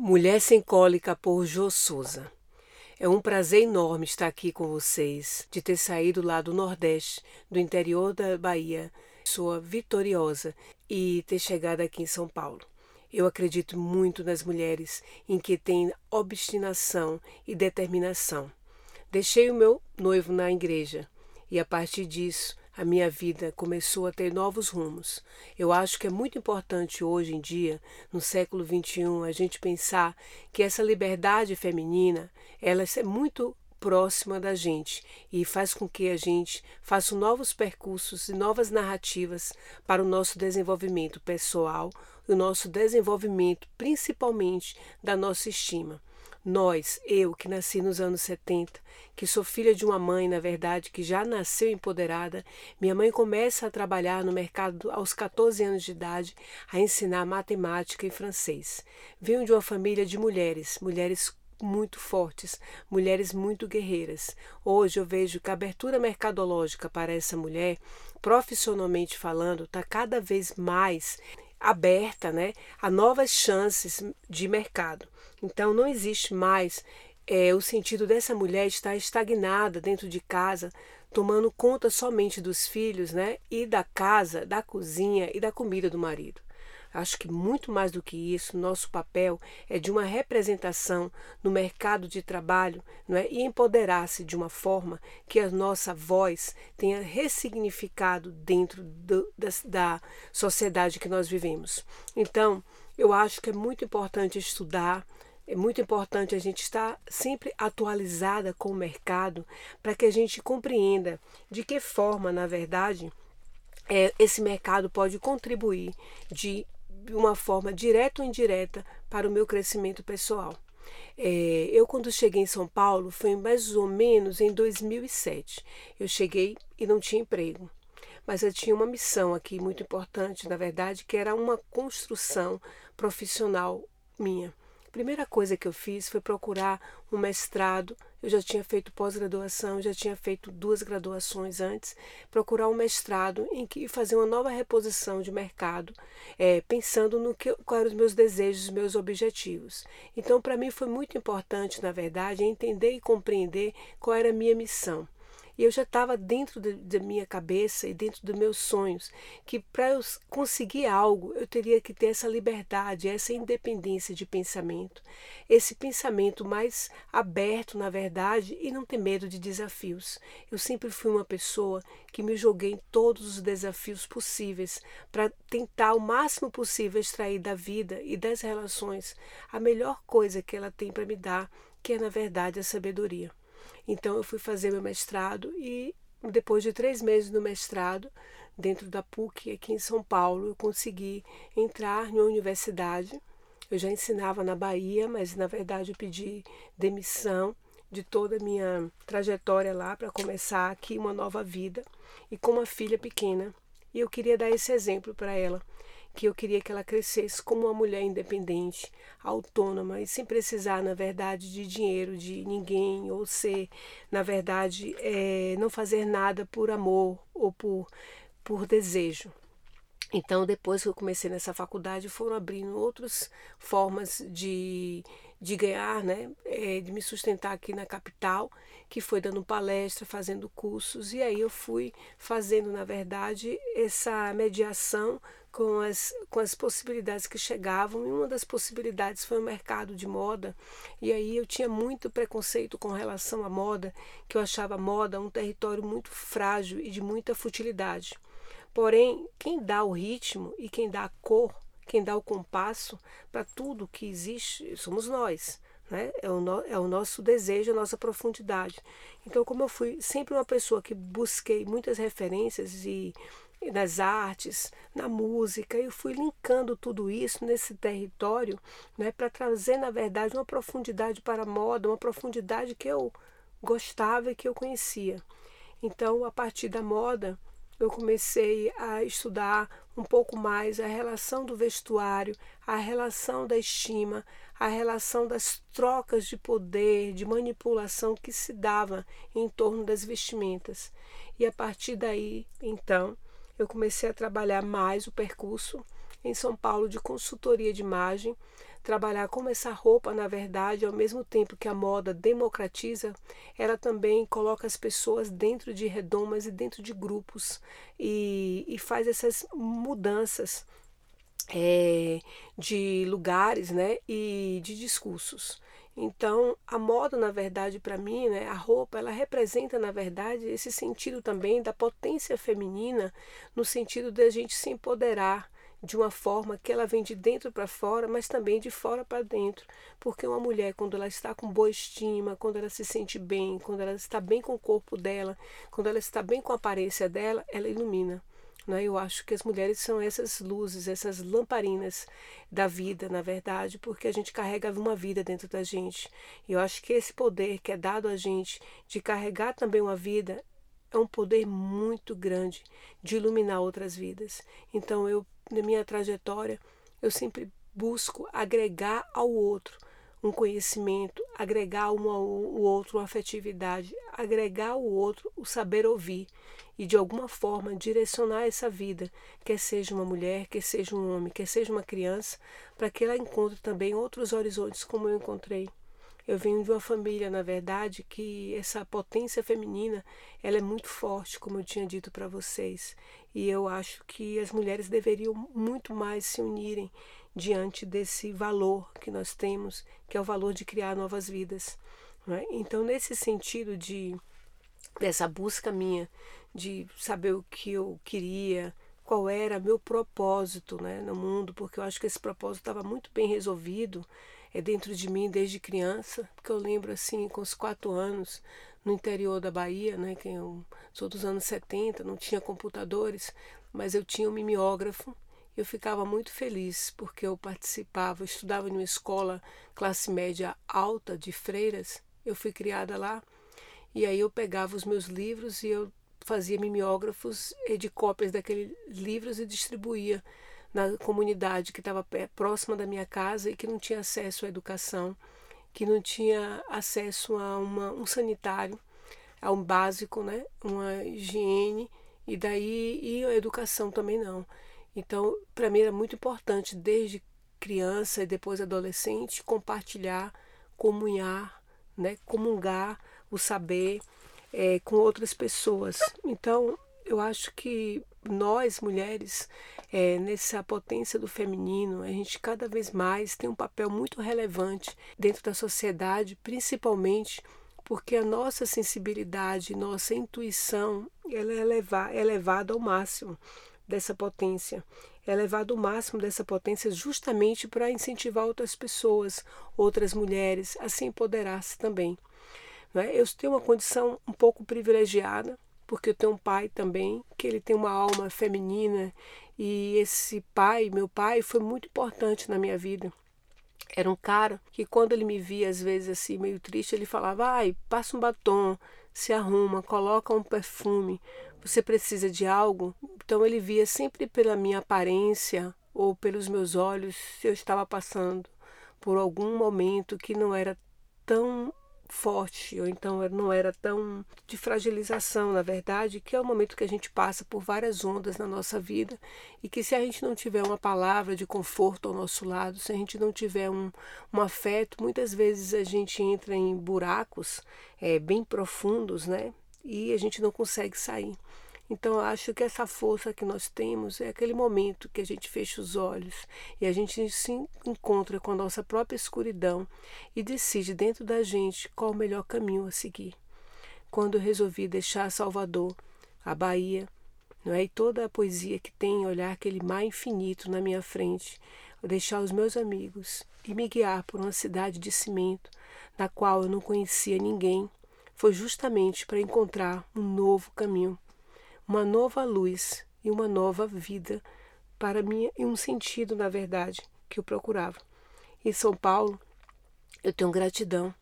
Mulher Sem Cólica por Jô Souza. É um prazer enorme estar aqui com vocês, de ter saído lá do Nordeste, do interior da Bahia, sua vitoriosa, e ter chegado aqui em São Paulo. Eu acredito muito nas mulheres em que têm obstinação e determinação. Deixei o meu noivo na igreja e a partir disso a minha vida começou a ter novos rumos. Eu acho que é muito importante hoje em dia, no século XXI, a gente pensar que essa liberdade feminina, ela é muito próxima da gente e faz com que a gente faça novos percursos e novas narrativas para o nosso desenvolvimento pessoal e o nosso desenvolvimento, principalmente, da nossa estima. Nós, eu que nasci nos anos 70, que sou filha de uma mãe, na verdade, que já nasceu empoderada, minha mãe começa a trabalhar no mercado aos 14 anos de idade, a ensinar matemática e francês. Venho de uma família de mulheres, mulheres muito fortes, mulheres muito guerreiras. Hoje eu vejo que a abertura mercadológica para essa mulher, profissionalmente falando, está cada vez mais aberta né, a novas chances de mercado. Então não existe mais é, o sentido dessa mulher estar estagnada dentro de casa, tomando conta somente dos filhos, né? E da casa, da cozinha e da comida do marido. Acho que muito mais do que isso, nosso papel é de uma representação no mercado de trabalho não é? e empoderar-se de uma forma que a nossa voz tenha ressignificado dentro do, da, da sociedade que nós vivemos. Então, eu acho que é muito importante estudar, é muito importante a gente estar sempre atualizada com o mercado para que a gente compreenda de que forma, na verdade, é, esse mercado pode contribuir de uma forma direta ou indireta para o meu crescimento pessoal. É, eu, quando cheguei em São Paulo, foi mais ou menos em 2007. Eu cheguei e não tinha emprego. Mas eu tinha uma missão aqui muito importante, na verdade, que era uma construção profissional minha. A primeira coisa que eu fiz foi procurar um mestrado. Eu já tinha feito pós-graduação, já tinha feito duas graduações antes. Procurar um mestrado em que fazer uma nova reposição de mercado, é, pensando no que quais eram os meus desejos, os meus objetivos. Então, para mim foi muito importante, na verdade, entender e compreender qual era a minha missão. E eu já estava dentro da de minha cabeça e dentro dos meus sonhos que para eu conseguir algo eu teria que ter essa liberdade, essa independência de pensamento, esse pensamento mais aberto, na verdade, e não ter medo de desafios. Eu sempre fui uma pessoa que me joguei em todos os desafios possíveis para tentar o máximo possível extrair da vida e das relações a melhor coisa que ela tem para me dar, que é na verdade a sabedoria. Então eu fui fazer meu mestrado e depois de três meses no mestrado, dentro da PUC aqui em São Paulo, eu consegui entrar em uma universidade. Eu já ensinava na Bahia, mas na verdade eu pedi demissão de toda a minha trajetória lá para começar aqui uma nova vida e com uma filha pequena. E eu queria dar esse exemplo para ela que eu queria que ela crescesse como uma mulher independente, autônoma e sem precisar, na verdade, de dinheiro de ninguém ou ser, na verdade, é, não fazer nada por amor ou por, por desejo. Então, depois que eu comecei nessa faculdade, foram abrindo outras formas de, de ganhar, né, é, de me sustentar aqui na capital, que foi dando palestra, fazendo cursos, e aí eu fui fazendo, na verdade, essa mediação com as, com as possibilidades que chegavam, e uma das possibilidades foi o mercado de moda, e aí eu tinha muito preconceito com relação à moda, que eu achava a moda um território muito frágil e de muita futilidade. Porém, quem dá o ritmo e quem dá a cor, quem dá o compasso para tudo que existe, somos nós. Né? É, o no, é o nosso desejo, a nossa profundidade. Então, como eu fui sempre uma pessoa que busquei muitas referências e nas artes, na música. Eu fui linkando tudo isso nesse território né, para trazer, na verdade, uma profundidade para a moda, uma profundidade que eu gostava e que eu conhecia. Então, a partir da moda, eu comecei a estudar um pouco mais a relação do vestuário, a relação da estima, a relação das trocas de poder, de manipulação que se dava em torno das vestimentas. E a partir daí, então, eu comecei a trabalhar mais o percurso em São Paulo de consultoria de imagem, trabalhar como essa roupa, na verdade, ao mesmo tempo que a moda democratiza, ela também coloca as pessoas dentro de redomas e dentro de grupos e, e faz essas mudanças é, de lugares né, e de discursos. Então, a moda, na verdade, para mim, né, a roupa, ela representa, na verdade, esse sentido também da potência feminina, no sentido de a gente se empoderar de uma forma que ela vem de dentro para fora, mas também de fora para dentro. Porque uma mulher, quando ela está com boa estima, quando ela se sente bem, quando ela está bem com o corpo dela, quando ela está bem com a aparência dela, ela ilumina. Né? Eu acho que as mulheres são essas luzes, essas lamparinas da vida, na verdade, porque a gente carrega uma vida dentro da gente. E eu acho que esse poder que é dado a gente de carregar também uma vida é um poder muito grande de iluminar outras vidas. Então, eu, na minha trajetória, eu sempre busco agregar ao outro um conhecimento, agregar um ao outro uma afetividade, agregar ao outro o saber ouvir e de alguma forma direcionar essa vida, quer seja uma mulher, quer seja um homem, quer seja uma criança, para que ela encontre também outros horizontes como eu encontrei. Eu venho de uma família, na verdade, que essa potência feminina, ela é muito forte, como eu tinha dito para vocês. E eu acho que as mulheres deveriam muito mais se unirem diante desse valor que nós temos, que é o valor de criar novas vidas. É? Então, nesse sentido de dessa busca minha de saber o que eu queria, qual era meu propósito né, no mundo, porque eu acho que esse propósito estava muito bem resolvido é dentro de mim desde criança, porque eu lembro assim, com os quatro anos, no interior da Bahia, né, que eu sou dos anos 70, não tinha computadores, mas eu tinha um mimeógrafo eu ficava muito feliz porque eu participava, eu estudava em uma escola classe média alta de freiras, eu fui criada lá, e aí eu pegava os meus livros e eu fazia mimeógrafos de cópias daqueles livros e distribuía na comunidade que estava próxima da minha casa e que não tinha acesso à educação, que não tinha acesso a uma, um sanitário, a um básico, né? uma higiene, e daí e a educação também não. Então, para mim era muito importante, desde criança e depois adolescente, compartilhar, comunhar, né? comungar o saber é, com outras pessoas. Então, eu acho que nós, mulheres, é, nessa potência do feminino, a gente cada vez mais tem um papel muito relevante dentro da sociedade, principalmente porque a nossa sensibilidade, nossa intuição, ela é, é elevada ao máximo dessa potência. É elevado ao máximo dessa potência justamente para incentivar outras pessoas, outras mulheres a se empoderar-se também. Né? Eu tenho uma condição um pouco privilegiada, porque eu tenho um pai também, que ele tem uma alma feminina, e esse pai, meu pai, foi muito importante na minha vida. Era um cara que quando ele me via às vezes assim meio triste, ele falava: "Ai, passa um batom, se arruma, coloca um perfume. Você precisa de algo?" Então ele via sempre pela minha aparência ou pelos meus olhos se eu estava passando por algum momento que não era tão forte, ou então não era tão de fragilização, na verdade, que é o momento que a gente passa por várias ondas na nossa vida e que se a gente não tiver uma palavra de conforto ao nosso lado, se a gente não tiver um, um afeto, muitas vezes a gente entra em buracos é, bem profundos, né? E a gente não consegue sair. Então, acho que essa força que nós temos é aquele momento que a gente fecha os olhos e a gente se encontra com a nossa própria escuridão e decide dentro da gente qual o melhor caminho a seguir. Quando eu resolvi deixar Salvador, a Bahia, não é? e toda a poesia que tem, olhar aquele mar infinito na minha frente, deixar os meus amigos e me guiar por uma cidade de cimento na qual eu não conhecia ninguém, foi justamente para encontrar um novo caminho uma nova luz e uma nova vida para mim e um sentido, na verdade, que eu procurava. Em São Paulo, eu tenho gratidão.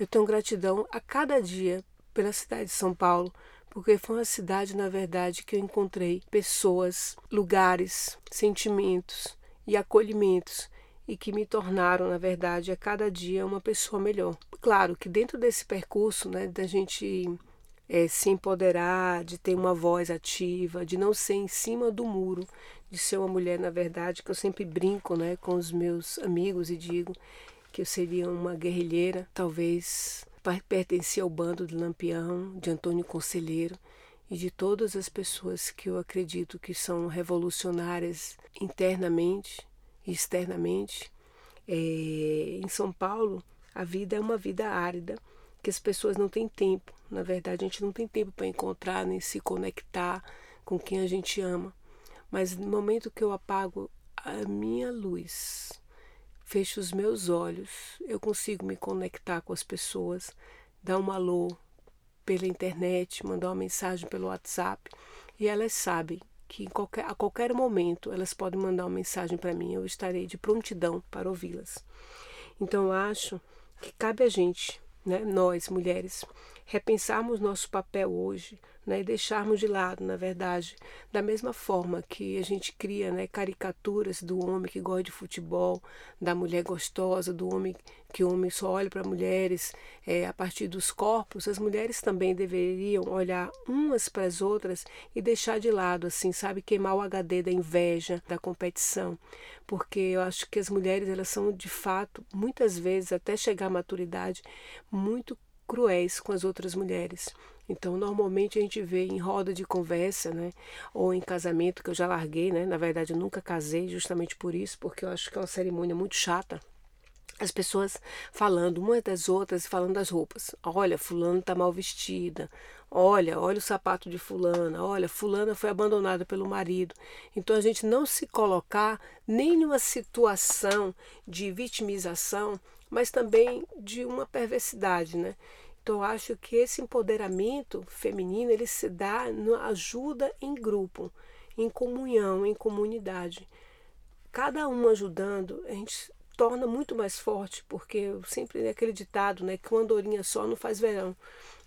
Eu tenho gratidão a cada dia pela cidade de São Paulo, porque foi uma cidade, na verdade, que eu encontrei pessoas, lugares, sentimentos e acolhimentos e que me tornaram, na verdade, a cada dia uma pessoa melhor. Claro que dentro desse percurso, né, da gente é, se empoderar, de ter uma voz ativa, de não ser em cima do muro, de ser uma mulher, na verdade, que eu sempre brinco né, com os meus amigos e digo que eu seria uma guerrilheira, talvez pertencia ao bando de Lampião, de Antônio Conselheiro e de todas as pessoas que eu acredito que são revolucionárias internamente externamente. É, em São Paulo, a vida é uma vida árida, que as pessoas não têm tempo. Na verdade, a gente não tem tempo para encontrar nem se conectar com quem a gente ama. Mas no momento que eu apago a minha luz, fecho os meus olhos, eu consigo me conectar com as pessoas, dar um alô pela internet, mandar uma mensagem pelo WhatsApp e elas sabem que qualquer, a qualquer momento elas podem mandar uma mensagem para mim, eu estarei de prontidão para ouvi-las. Então eu acho que cabe a gente, né, nós mulheres, repensarmos nosso papel hoje né, e deixarmos de lado, na verdade, da mesma forma que a gente cria né, caricaturas do homem que gosta de futebol, da mulher gostosa, do homem que o homem só olha para mulheres é, a partir dos corpos, as mulheres também deveriam olhar umas para as outras e deixar de lado, assim, sabe, queimar o HD da inveja, da competição, porque eu acho que as mulheres elas são de fato, muitas vezes até chegar à maturidade, muito cruéis com as outras mulheres. Então, normalmente a gente vê em roda de conversa, né, ou em casamento que eu já larguei, né? Na verdade, eu nunca casei justamente por isso, porque eu acho que é uma cerimônia muito chata. As pessoas falando umas das outras, falando das roupas. Olha, fulano está mal vestida. Olha, olha o sapato de fulana. Olha, fulana foi abandonada pelo marido. Então a gente não se colocar nem numa situação de vitimização, mas também de uma perversidade, né? Então, acho que esse empoderamento feminino ele se dá na ajuda em grupo, em comunhão, em comunidade. Cada um ajudando, a gente torna muito mais forte, porque sempre é aquele ditado, né, que uma andorinha só não faz verão.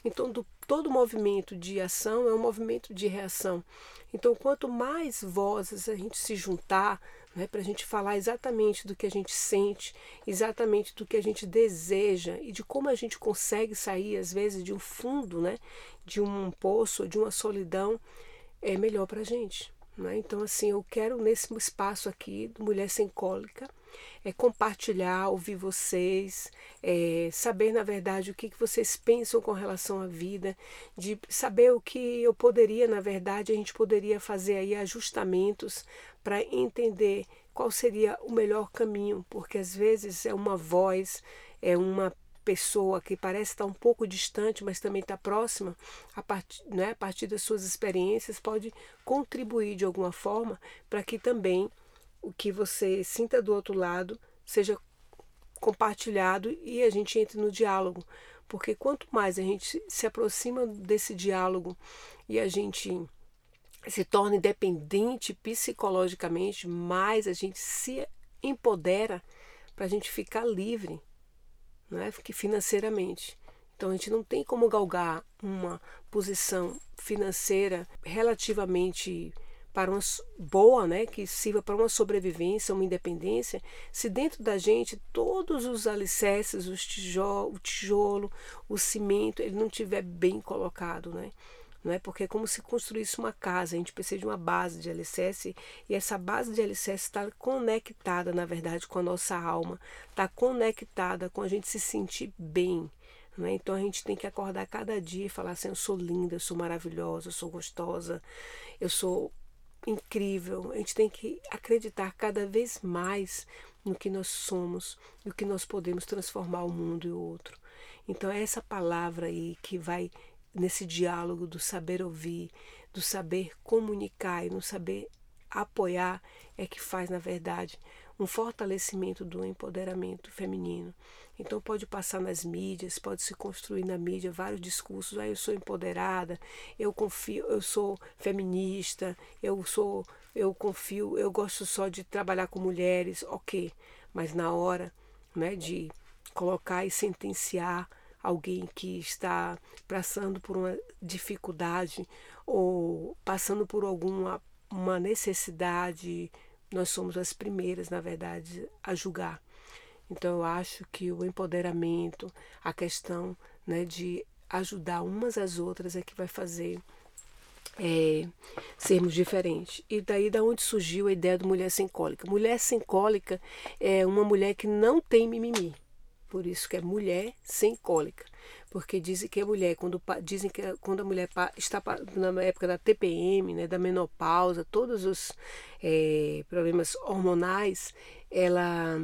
Então, do, todo movimento de ação é um movimento de reação. Então, quanto mais vozes a gente se juntar, né, para a gente falar exatamente do que a gente sente, exatamente do que a gente deseja e de como a gente consegue sair, às vezes, de um fundo, né, de um poço, de uma solidão, é melhor para a gente. Né? Então, assim, eu quero nesse espaço aqui do Mulher Sem Cólica é compartilhar, ouvir vocês, é, saber na verdade o que, que vocês pensam com relação à vida, de saber o que eu poderia, na verdade, a gente poderia fazer aí ajustamentos para entender qual seria o melhor caminho, porque às vezes é uma voz, é uma pessoa que parece estar um pouco distante, mas também está próxima, a partir, né, a partir das suas experiências, pode contribuir de alguma forma para que também o que você sinta do outro lado seja compartilhado e a gente entre no diálogo. Porque quanto mais a gente se aproxima desse diálogo e a gente se torna independente psicologicamente, mais a gente se empodera para a gente ficar livre, não é? financeiramente. Então a gente não tem como galgar uma posição financeira relativamente para uma boa, né, que sirva para uma sobrevivência, uma independência, se dentro da gente todos os alicerces, os tijolo, o tijolo, o cimento, ele não tiver bem colocado, né? Não é? Porque é como se construísse uma casa, a gente precisa de uma base de alicerce e essa base de alicerce está conectada, na verdade, com a nossa alma, está conectada com a gente se sentir bem. Né? Então a gente tem que acordar cada dia e falar assim: eu sou linda, eu sou maravilhosa, eu sou gostosa, eu sou incrível. A gente tem que acreditar cada vez mais no que nós somos, no que nós podemos transformar o mundo e o outro. Então é essa palavra aí que vai nesse diálogo do saber ouvir, do saber comunicar e no saber apoiar é que faz, na verdade, um fortalecimento do empoderamento feminino. Então pode passar nas mídias, pode se construir na mídia vários discursos. Ah, eu sou empoderada, eu confio, eu sou feminista, eu sou, eu confio, eu gosto só de trabalhar com mulheres, ok. Mas na hora né, de colocar e sentenciar alguém que está passando por uma dificuldade ou passando por alguma uma necessidade, nós somos as primeiras, na verdade, a julgar. Então eu acho que o empoderamento, a questão né, de ajudar umas às outras é que vai fazer é, sermos diferentes. E daí da onde surgiu a ideia do mulher sem cólica? Mulher sem cólica é uma mulher que não tem mimimi. Por isso que é mulher sem cólica. Porque dizem que a mulher, quando dizem que quando a mulher está na época da TPM, né, da menopausa, todos os é, problemas hormonais, ela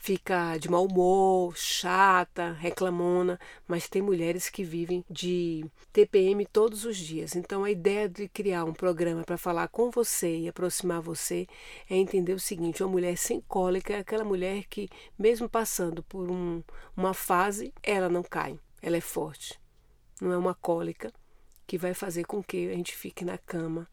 fica de mau humor, chata, reclamona, mas tem mulheres que vivem de TPM todos os dias. Então a ideia de criar um programa para falar com você e aproximar você é entender o seguinte: uma mulher sem cólica é aquela mulher que, mesmo passando por um, uma fase, ela não cai, ela é forte. Não é uma cólica que vai fazer com que a gente fique na cama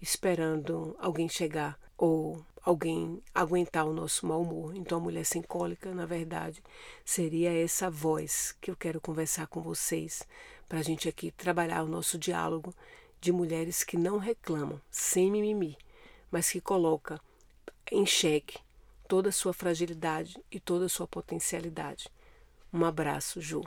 esperando alguém chegar ou alguém aguentar o nosso mau humor. Então, a mulher sem cólica, na verdade, seria essa voz que eu quero conversar com vocês, para a gente aqui trabalhar o nosso diálogo de mulheres que não reclamam, sem mimimi, mas que coloca em xeque toda a sua fragilidade e toda a sua potencialidade. Um abraço, Ju.